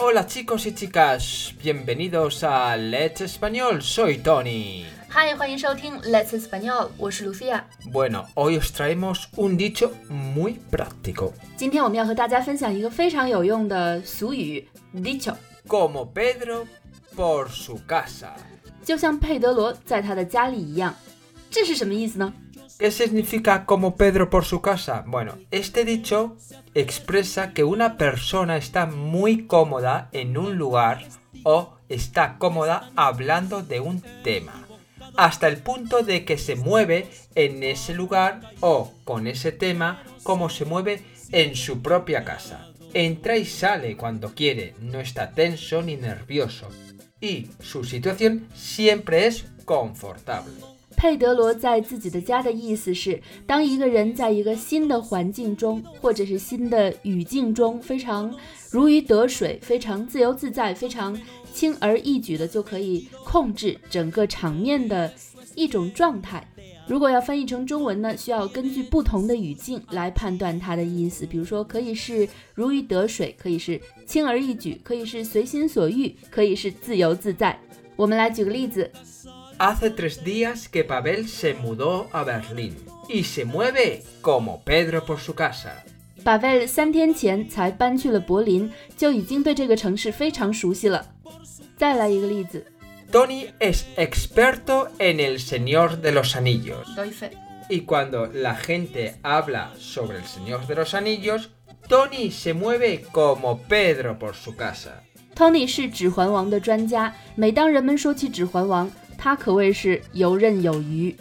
Hola chicos y chicas, bienvenidos a Let's Español, soy Tony. 嗨，欢迎收听 Let's Español，我是 Lucia。 Bueno, hoy os traemos un dicho muy práctico. 今天我们要和大家分享一个非常有用的俗语 dicho， Como Pedro por su casa. 就像佩德罗在他的家里一样。这是什么意思呢？ ¿Qué significa como Pedro por su casa? Bueno, este dicho expresa que una persona está muy cómoda en un lugar o está cómoda hablando de un tema, hasta el punto de que se mueve en ese lugar o con ese tema como se mueve en su propia casa. Entra y sale cuando quiere, no está tenso ni nervioso. Y su situación siempre es confortable. 佩德罗在自己的家的意思是，当一个人在一个新的环境中，或者是新的语境中，非常如鱼得水，非常自由自在，非常轻而易举的就可以控制整个场面的一种状态。如果要翻译成中文呢，需要根据不同的语境来判断它的意思。比如说，可以是如鱼得水，可以是轻而易举，可以是随心所欲，可以是自由自在。我们来举个例子。Hace tres días que Pavel se mudó a Berlín y se mueve como Pedro por su casa. 巴维尔三天前才搬去了柏林，就已经对这个城市非常熟悉了。再来一个例子，Tony es experto en el Señor de los Anillos 高一菲。 y cuando la gente habla sobre el Señor de los Anillos, Tony se mueve como Pedro por su casa. Tony 是《指环王》的专家，每当人们说起《指环王》，他可谓是游刃有余。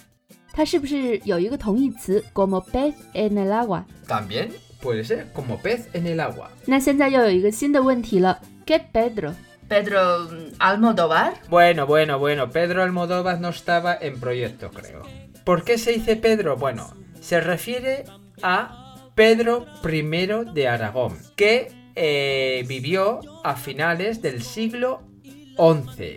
他是不是有一个同义词 como pez en el agua？ También puede ser como pez en el agua. 那现在又有一个新的问题了，¿Qué Pedro？ Pedro Almodóvar. Bueno, bueno, bueno, Pedro Almodóvar no estaba en proyecto, creo. ¿Por qué se dice Pedro? Bueno, se refiere a Pedro I de Aragón, que eh, vivió a finales del siglo XI.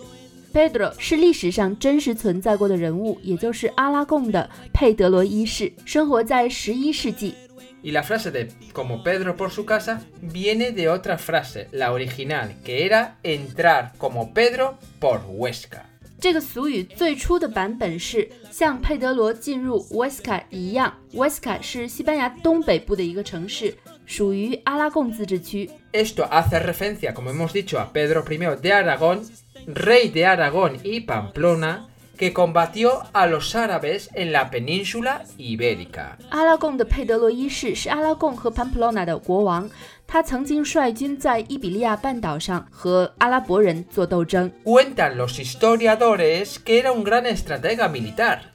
Pedro 是历史上真实存在过的人物，也就是阿拉贡的佩德罗一世，生活在十一世纪。 Y la frase de como Pedro por su casa viene de otra frase, la original, que era entrar como Pedro por Huesca. 这个俗语最初的版本是像佩德罗进入 Huesca 一样，Huesca 是西班牙东北部的一个城市，属于阿拉贡自治区。 Esto hace referencia, como hemos dicho, a Pedro I de Aragón, rey de Aragón y Pamplona, que combatió a los árabes en la península ibérica. 阿拉贡的佩德罗一世是阿拉贡和 Pamplona 的国王，他曾经率军在伊比利亚半岛上和阿拉伯人做斗争。 Cuentan los historiadores que era un gran estratega militar,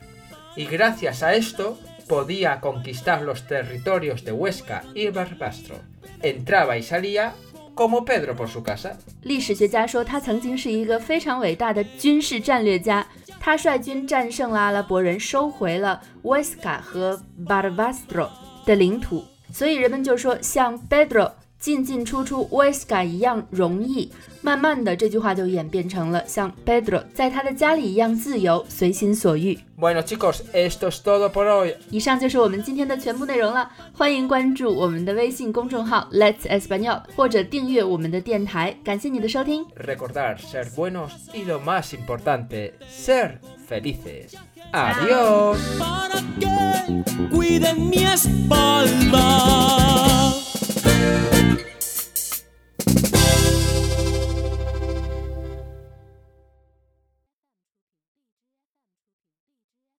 y gracias a esto podía conquistar los territorios de Huesca y Barbastro. Entraba y salía como Pedro por su casa. 历史学家说，他曾经是一个非常伟大的军事战略家。他率军战胜了阿拉伯人，收回了 Huesca 和 Barbastro 的领土，所以人们就说像 Pedro 进进出出 Huesca 一样容易。慢慢的，这句话就演变成了像 Pedro 在他的家里一样自由，随心所欲。 Bueno chicos, esto es todo por hoy. 以上就是我们今天的全部内容了。欢迎关注我们的微信公众号 Let's Español，或者订阅我们的电台。感谢你的收听。 recordar ser buenos y lo más importante, ser felices. Adiós. para que cuiden mi espalda.